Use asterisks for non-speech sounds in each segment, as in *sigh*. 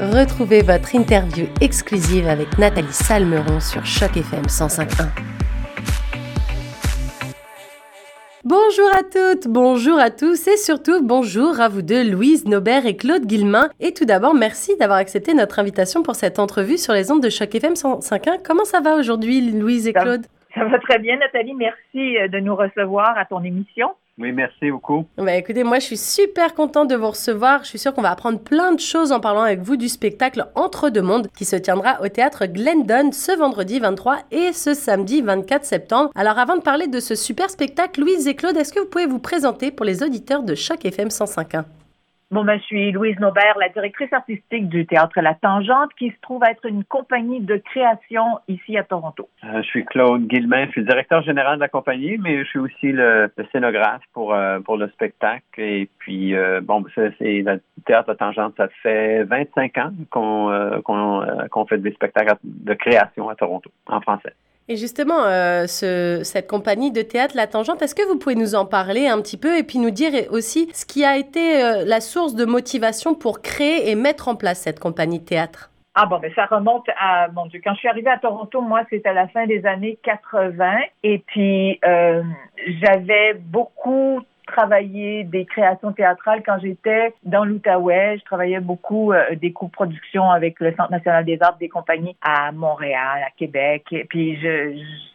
Retrouvez votre interview exclusive avec Nathalie Salmeron sur Choc FM 105.1. Bonjour à toutes, bonjour à tous et surtout bonjour à vous deux, Louise Nobert et Claude Guillemin. Et tout d'abord, merci d'avoir accepté notre invitation pour cette entrevue sur les ondes de Choc FM 105.1. Comment ça va aujourd'hui, Louise et Claude? Ça va très bien, Nathalie. Merci euh, de nous recevoir à ton émission. Oui, merci beaucoup. Bah, écoutez, moi, je suis super contente de vous recevoir. Je suis sûre qu'on va apprendre plein de choses en parlant avec vous du spectacle Entre deux mondes qui se tiendra au théâtre Glendon ce vendredi 23 et ce samedi 24 septembre. Alors, avant de parler de ce super spectacle, Louise et Claude, est-ce que vous pouvez vous présenter pour les auditeurs de Choc FM 105.1? Bon, ben, je suis Louise Nobert, la directrice artistique du Théâtre La Tangente, qui se trouve être une compagnie de création ici à Toronto. Euh, je suis Claude Guillemin, je suis le directeur général de la compagnie, mais je suis aussi le, scénographe pour, euh, pour le spectacle. Et puis, euh, bon, c'est le Théâtre La Tangente, ça fait 25 ans qu'on qu'on fait des spectacles de création à Toronto, en français. Et justement, euh, ce, cette compagnie de théâtre La Tangente, est-ce que vous pouvez nous en parler un petit peu et puis nous dire aussi ce qui a été euh, la source de motivation pour créer et mettre en place cette compagnie de théâtre? Ah bon, mais ben, ça remonte à, mon Dieu, quand je suis arrivée à Toronto, moi, c'était à la fin des années 80. Et puis, euh, j'avais beaucoup travaillé des créations théâtrales quand j'étais dans l'Outaouais. Je travaillais beaucoup euh, des co-productions avec le Centre national des arts des compagnies à Montréal, à Québec. Puis,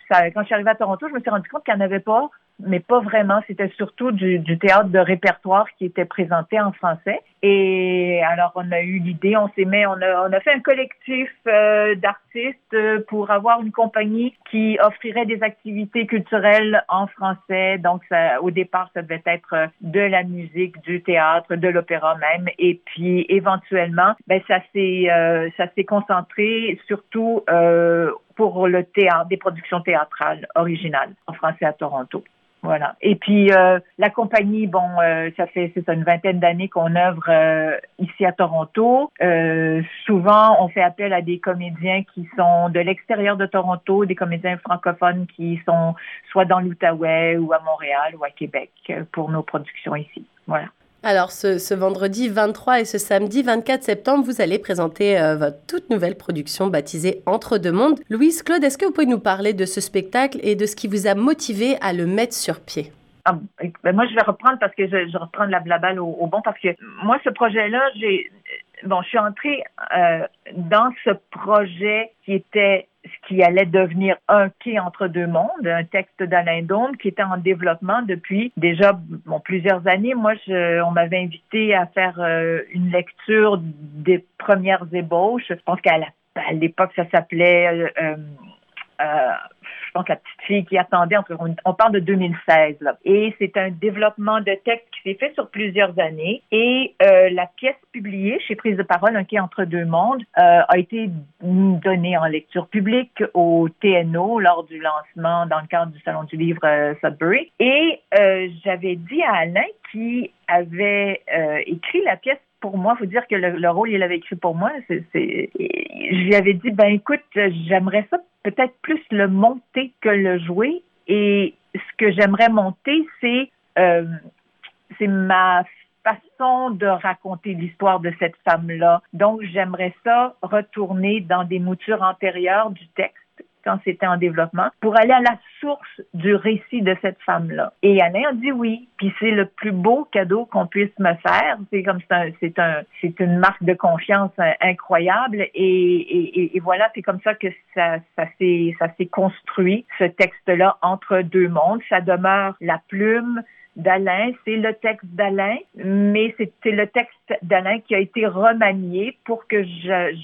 quand je suis arrivée à Toronto, je me suis rendu compte qu'il n'y en avait pas mais pas vraiment. C'était surtout du, du, théâtre de répertoire qui était présenté en français. Et alors, on a eu l'idée, on s'est mis, on a, on a fait un collectif euh, d'artistes pour avoir une compagnie qui offrirait des activités culturelles en français. Donc, ça, au départ, ça devait être de la musique, du théâtre, de l'opéra même. Et puis, éventuellement, ben, ça s'est, euh, ça s'est concentré surtout euh, pour le théâtre, des productions théâtrales originales en français à Toronto. Voilà. Et puis euh, la compagnie, bon, euh, ça fait c'est une vingtaine d'années qu'on œuvre euh, ici à Toronto. souvent, on fait appel à des comédiens qui sont de l'extérieur de Toronto, des comédiens francophones qui sont soit dans l'Outaouais ou à Montréal ou à Québec pour nos productions ici. Voilà. Alors, ce, vendredi 23 et ce samedi 24 septembre, vous allez présenter euh, votre toute nouvelle production baptisée Entre deux mondes. Louise Claude, est-ce que vous pouvez nous parler de ce spectacle et de ce qui vous a motivé à le mettre sur pied? Ah, ben moi, je vais reprendre parce que je, reprends la, au, au, bon parce que moi, ce projet-là, j'ai bon, je suis entrée euh, dans ce projet qui était ce qui allait devenir un quai entre deux mondes, un texte d'Alain Dôme qui était en développement depuis déjà bon, plusieurs années. Moi, je, on m'avait invité à faire euh, une lecture des premières ébauches. Je pense qu'à l'époque, ça s'appelait euh, euh pense, la petite fille qui attendait. On, parle de 2016. Là. Et c'est un développement de texte qui s'est fait sur plusieurs années. Et euh, la pièce publiée chez Prise de parole, Un quai entre deux mondes, euh, a été donnée en lecture publique au TNO lors du lancement dans le cadre du Salon du livre euh, Sudbury. Et euh, j'avais dit à Alain qui avait euh, écrit la pièce pour moi, faut dire que le, rôle, il avait écrit pour moi. C'est, je lui avais dit, ben écoute, j'aimerais ça peut-être plus le monter que le jouer. Et ce que j'aimerais monter, c'est euh, c'est ma façon de raconter l'histoire de cette femme-là. Donc, j'aimerais ça retourner dans des moutures antérieures du texte quand c'était en développement, pour aller à la source du récit de cette femme-là. Et Alain a dit oui. Puis c'est le plus beau cadeau qu'on puisse me faire. C'est comme c'est un, c'est un, c'est une marque de confiance incroyable. Et, et, et voilà, c'est comme ça que ça, ça s'est, ça s'est construit ce texte-là entre deux mondes. Ça demeure la plume, d'Alain, c'est le texte d'Alain, mais c'est le texte d'Alain qui a été remanié pour que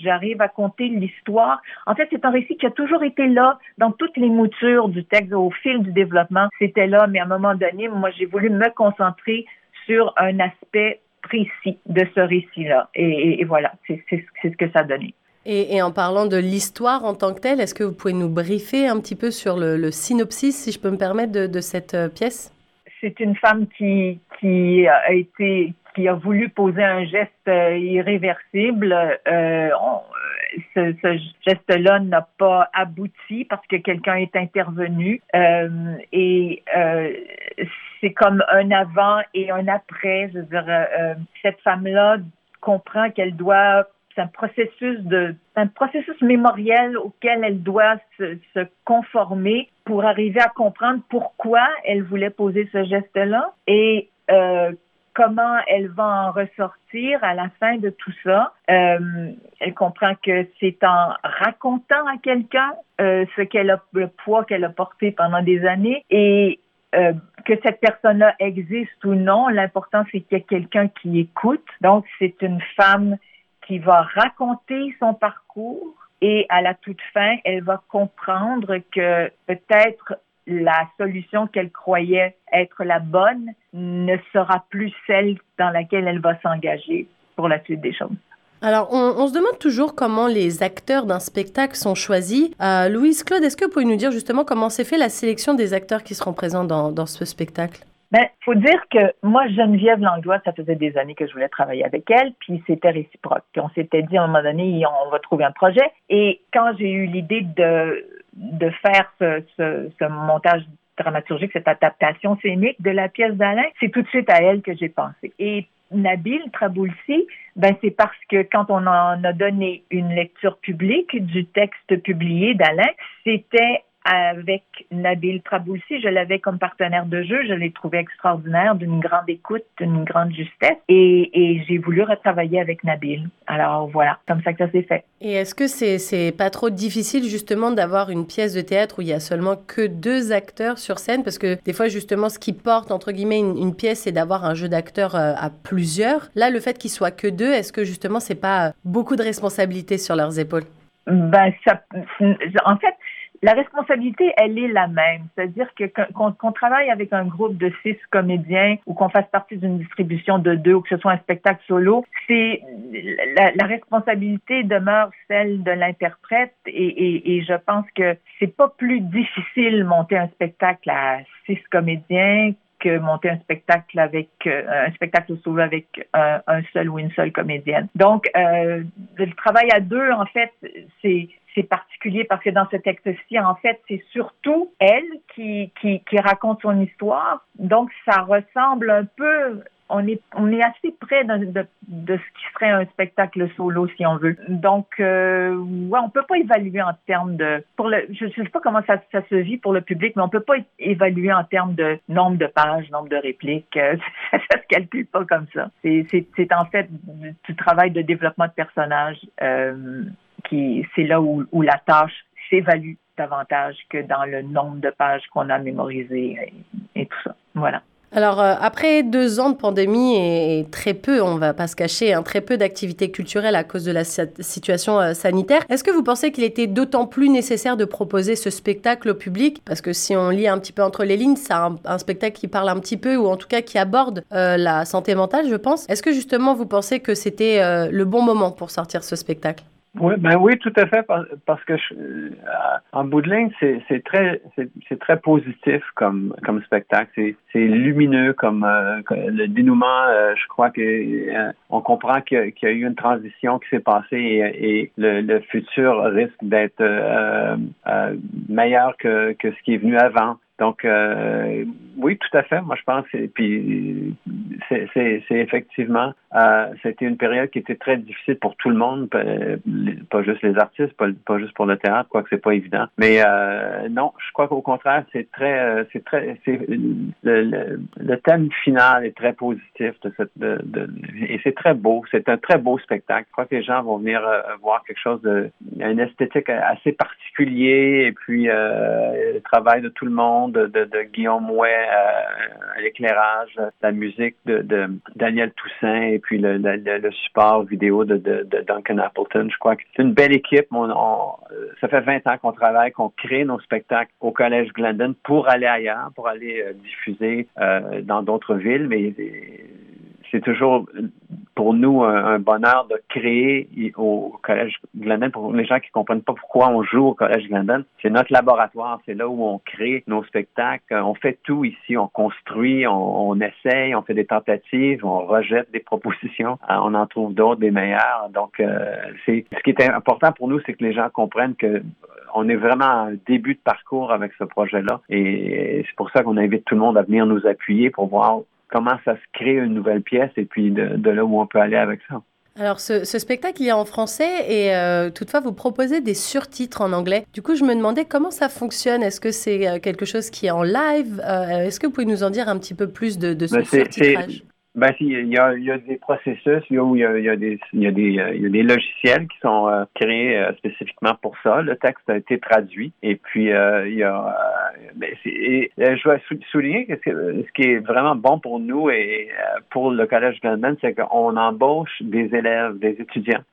j'arrive à compter l'histoire. En fait, c'est un récit qui a toujours été là dans toutes les moutures du texte au fil du développement. C'était là, mais à un moment donné, moi, j'ai voulu me concentrer sur un aspect précis de ce récit-là. Et, voilà, c'est ce que ça a donné. Et, en parlant de l'histoire en tant que telle, est-ce que vous pouvez nous briefer un petit peu sur le, synopsis, si je peux me permettre, de cette euh, pièce? C'est une femme qui, qui a été qui a voulu poser un geste euh, irréversible. Euh, ce, ce geste-là n'a pas abouti parce que quelqu'un est intervenu euh, et euh, c'est comme un avant et un après. Je veux dire, euh, cette femme-là comprend qu'elle doit un processus de un processus mémoriel auquel elle doit se, conformer pour arriver à comprendre pourquoi elle voulait poser ce geste-là et euh, comment elle va en ressortir à la fin de tout ça. Euh, elle comprend que c'est en racontant à quelqu'un euh, ce qu'elle a, le poids qu'elle a porté pendant des années et que cette personne-là existe ou non, l'important c'est qu'il y ait quelqu'un qui écoute. Donc c'est une femme qui va raconter son parcours et à la toute fin, elle va comprendre que peut-être la solution qu'elle croyait être la bonne ne sera plus celle dans laquelle elle va s'engager pour la suite des choses. Alors, on, se demande toujours comment les acteurs d'un spectacle sont choisis. Euh, Louise Claude, est-ce que vous pouvez nous dire justement comment s'est fait la sélection des acteurs qui seront présents dans, dans ce spectacle? Ben, faut dire que moi, Geneviève Langlois, ça faisait des années que je voulais travailler avec elle, puis c'était réciproque. Puis on s'était dit à un moment donné, on va trouver un projet. Et quand j'ai eu l'idée de de faire ce, ce, ce montage dramaturgique, cette adaptation scénique de la pièce d'Alain, c'est tout de suite à elle que j'ai pensé. Et Nabil Traboulsi, ben c'est parce que quand on en a donné une lecture publique du texte publié d'Alain, c'était avec Nabil Traboulsi. Je l'avais comme partenaire de jeu. Je l'ai trouvé extraordinaire, d'une grande écoute, d'une grande justesse. Et, et j'ai voulu retravailler avec Nabil. Alors voilà, comme ça que ça s'est fait. Et est-ce que c'est c'est pas trop difficile justement d'avoir une pièce de théâtre où il y a seulement que deux acteurs sur scène? Parce que des fois justement ce qui porte entre guillemets une, une pièce c'est d'avoir un jeu d'acteurs euh, à plusieurs. Là le fait qu'il soit que deux, est-ce que justement c'est pas beaucoup de responsabilités sur leurs épaules? Ben, ça, en fait, la responsabilité, elle est la même. C'est-à-dire que qu'on travaille avec un groupe de six comédiens ou qu'on fasse partie d'une distribution de deux ou que ce soit un spectacle solo, c'est la, la, responsabilité demeure celle de l'interprète et, et, et, je pense que c'est pas plus difficile monter un spectacle à six comédiens que monter un spectacle avec euh, un spectacle solo avec un, un, seul ou une seule comédienne. Donc, euh, le travail à deux, en fait, c'est c'est particulier parce que dans ce texte-ci, en fait, c'est surtout elle qui, qui, qui raconte son histoire. Donc, ça ressemble un peu on est on est assez près de, de, de, ce qui serait un spectacle solo si on veut. Donc euh, ouais, on peut pas évaluer en termes de pour le je sais pas comment ça, ça se vit pour le public, mais on peut pas évaluer en termes de nombre de pages, nombre de répliques. Euh, ça, *laughs* ça se calcule pas comme ça. C'est en fait du travail de développement de personnages. Euh, c'est là où, la tâche s'évalue davantage que dans le nombre de pages qu'on a mémorisées et, tout ça. Voilà. Alors, euh, après deux ans de pandémie et, très peu, on va pas se cacher, hein, très peu d'activités culturelles à cause de la situation euh, sanitaire, est-ce que vous pensez qu'il était d'autant plus nécessaire de proposer ce spectacle au public? Parce que si on lit un petit peu entre les lignes, c'est un, spectacle qui parle un petit peu, ou en tout cas qui aborde euh, la santé mentale, je pense. Est-ce que justement vous pensez que c'était le bon moment pour sortir ce spectacle? Oui, ben oui, tout à fait, parce que je, euh, en bout de ligne, c'est très c'est très positif comme spectacle. C'est lumineux comme euh, le dénouement. Euh, je crois que on comprend qu'il y, a eu une transition qui s'est passée et, le, le, futur risque d'être meilleur que que ce qui est venu avant. Donc, oui, tout à fait. Moi, je pense. Et puis, c'est effectivement, euh, c'était une période qui était très difficile pour tout le monde, pas, juste les artistes, pas, juste pour le théâtre, quoique c'est pas évident. Mais euh, non, je crois qu'au contraire, c'est très, euh, c'est très, c'est le, le, le, thème final est très positif de cette, de, de et c'est très beau. C'est un très beau spectacle. Je crois que les gens vont venir euh, voir quelque chose de, une esthétique assez particulier et puis euh, le travail de tout le monde de, de, Guillaume Mouet à l'éclairage, la musique de, de, Daniel Toussaint et puis le, le, le support vidéo de, de, Duncan Appleton. Je crois que c'est une belle équipe. On, on, ça fait 20 ans qu'on travaille, qu'on crée nos spectacles au Collège Glendon pour aller ailleurs, pour aller euh, diffuser euh, dans d'autres villes, mais c'est toujours pour nous un, bonheur de créer au Collège Glendon. Pour les gens qui comprennent pas pourquoi on joue au Collège Glendon, c'est notre laboratoire, c'est là où on crée nos spectacles. On fait tout ici, on construit, on, on essaye, on fait des tentatives, on rejette des propositions, euh, on en trouve d'autres, des meilleures. Donc, euh, c'est ce qui est important pour nous, c'est que les gens comprennent que on est vraiment à début de parcours avec ce projet-là et c'est pour ça qu'on invite tout le monde à venir nous appuyer pour voir comment ça se crée une nouvelle pièce et puis de, de là où on peut aller avec ça. Alors, ce, spectacle, il est en français et euh, toutefois, vous proposez des surtitres en anglais. Du coup, je me demandais comment ça fonctionne. Est-ce que c'est euh, quelque chose qui est en live euh, Est-ce que vous pouvez nous en dire un petit peu plus de, de ce ben, surtitrage? Ben, il y a, il y a des processus, il y a, il y a, des, il y a, des, il y a des logiciels qui sont euh, créés euh, spécifiquement pour ça. Le texte a été traduit et puis euh, il y a. Ben, je dois souligner que ce qui est vraiment bon pour nous et pour le Collège Goldman, c'est qu'on embauche des élèves, des étudiants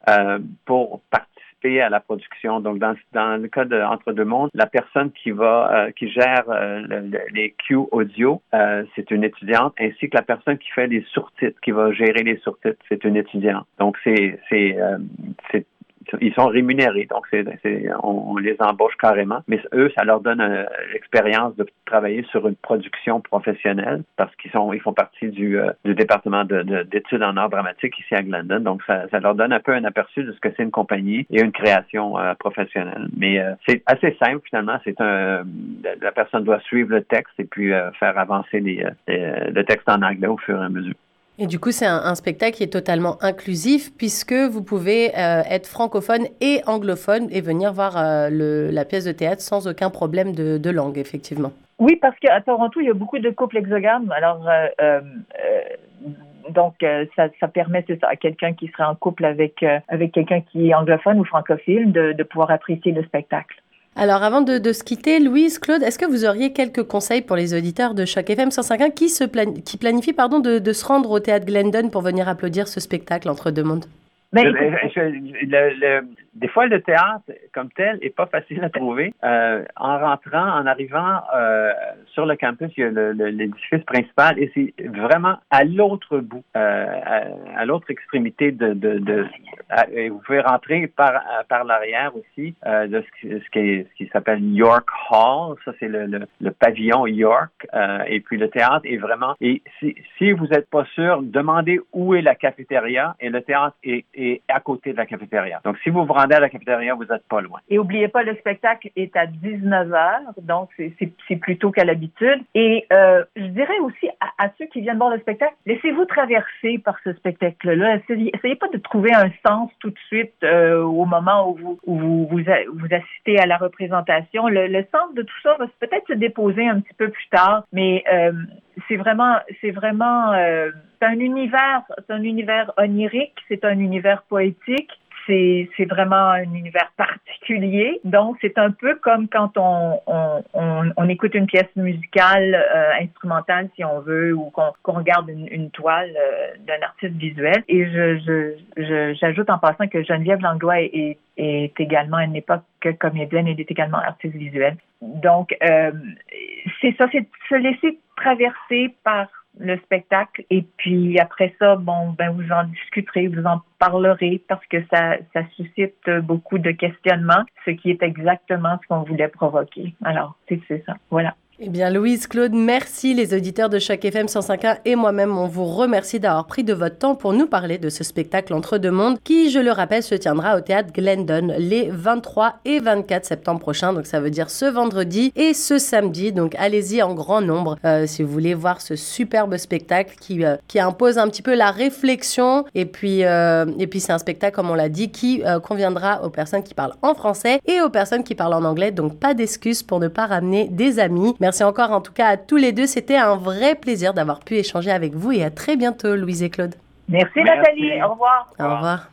pour participer à la production. Donc, dans, dans le cas de Entre deux mondes, la personne qui va, euh, qui gère euh, les Q audio, euh, c'est une étudiante, ainsi que la personne qui fait les surtitres, qui va gérer les surtitres, c'est une étudiante. Donc, c'est, c'est, c'est ils sont rémunérés, donc c'est, on, les embauche carrément. Mais eux, ça leur donne euh, l'expérience de travailler sur une production professionnelle parce qu'ils sont, ils font partie du, euh, du département de, d'études en art dramatique ici à Glendon. Donc ça, ça, leur donne un peu un aperçu de ce que c'est une compagnie et une création euh, professionnelle. Mais c'est assez simple finalement. C'est un, la personne doit suivre le texte et puis faire avancer les, le texte en anglais au fur et à mesure. Et du coup, c'est un, spectacle qui est totalement inclusif puisque vous pouvez euh, être francophone et anglophone et venir voir euh, le, la pièce de théâtre sans aucun problème de, langue, effectivement. Oui, parce qu'à Toronto, il y a beaucoup de couples exogames. Alors, euh, donc, ça, ça, permet à quelqu'un qui serait en couple avec, avec quelqu'un qui est anglophone ou francophile de pouvoir apprécier le spectacle. Alors, avant de, se quitter, Louise, Claude, est-ce que vous auriez quelques conseils pour les auditeurs de Choc FM 105.1 qui, se qui planifient pardon, de, de, se rendre au théâtre Glendon pour venir applaudir ce spectacle entre deux mondes? Ben, des fois, le théâtre comme tel est pas facile à trouver. Euh, en rentrant, en arrivant euh, sur le campus, il y a l'édifice principal et c'est vraiment à l'autre bout, euh, à, l'autre extrémité de, et vous pouvez rentrer par l'arrière aussi de ce, qui, s'appelle York Hall. Ça c'est le, pavillon York. et puis le théâtre est vraiment. Et si, vous n'êtes pas sûr, demandez où est la cafétéria et le théâtre est, à côté de la cafétéria. Donc si vous vous à la cafétéria, vous n'êtes pas loin. Et oubliez pas, le spectacle est à 19 h donc c'est plus tôt qu'à l'habitude. Et euh, je dirais aussi à, ceux qui viennent voir le spectacle, laissez-vous traverser par ce spectacle-là. Essayez, pas de trouver un sens tout de suite euh, au moment où vous, vous, vous, assistez à la représentation. Le, sens de tout ça va peut-être se déposer un petit peu plus tard, mais euh, c'est vraiment, c'est vraiment, c'est un univers, c'est un univers onirique, c'est un univers poétique c'est vraiment un univers particulier. Donc, c'est un peu comme quand on, on, on, écoute une pièce musicale euh, instrumentale, si on veut, ou qu'on regarde une, une toile euh, d'un artiste visuel. Et je j'ajoute je, en passant que Geneviève Langlois est, est également, elle n'est pas que comédienne, elle est également artiste visuelle. Donc, euh, c'est ça, c'est se laisser traverser par le spectacle et puis après ça, bon, ben vous en discuterez, vous en parlerez parce que ça, ça suscite beaucoup de questionnements, ce qui est exactement ce qu'on voulait provoquer. Alors, c'est ça. Voilà. Eh bien, Louise, Claude, merci. Les auditeurs de chaque FM 105.1 et moi-même, on vous remercie d'avoir pris de votre temps pour nous parler de ce spectacle Entre deux mondes qui, je le rappelle, se tiendra au théâtre Glendon les 23 et 24 septembre prochains. Donc, ça veut dire ce vendredi et ce samedi. Donc, allez-y en grand nombre euh, si vous voulez voir ce superbe spectacle qui, euh, qui impose un petit peu la réflexion. Et puis, euh, et puis c'est un spectacle, comme on l'a dit, qui conviendra aux personnes qui parlent en français et aux personnes qui parlent en anglais. Donc, pas d'excuses pour ne pas ramener des amis. Merci encore en tout cas à tous les deux. C'était un vrai plaisir d'avoir pu échanger avec vous et à très bientôt, Louise et Claude. Merci, Nathalie. Au revoir. Au revoir.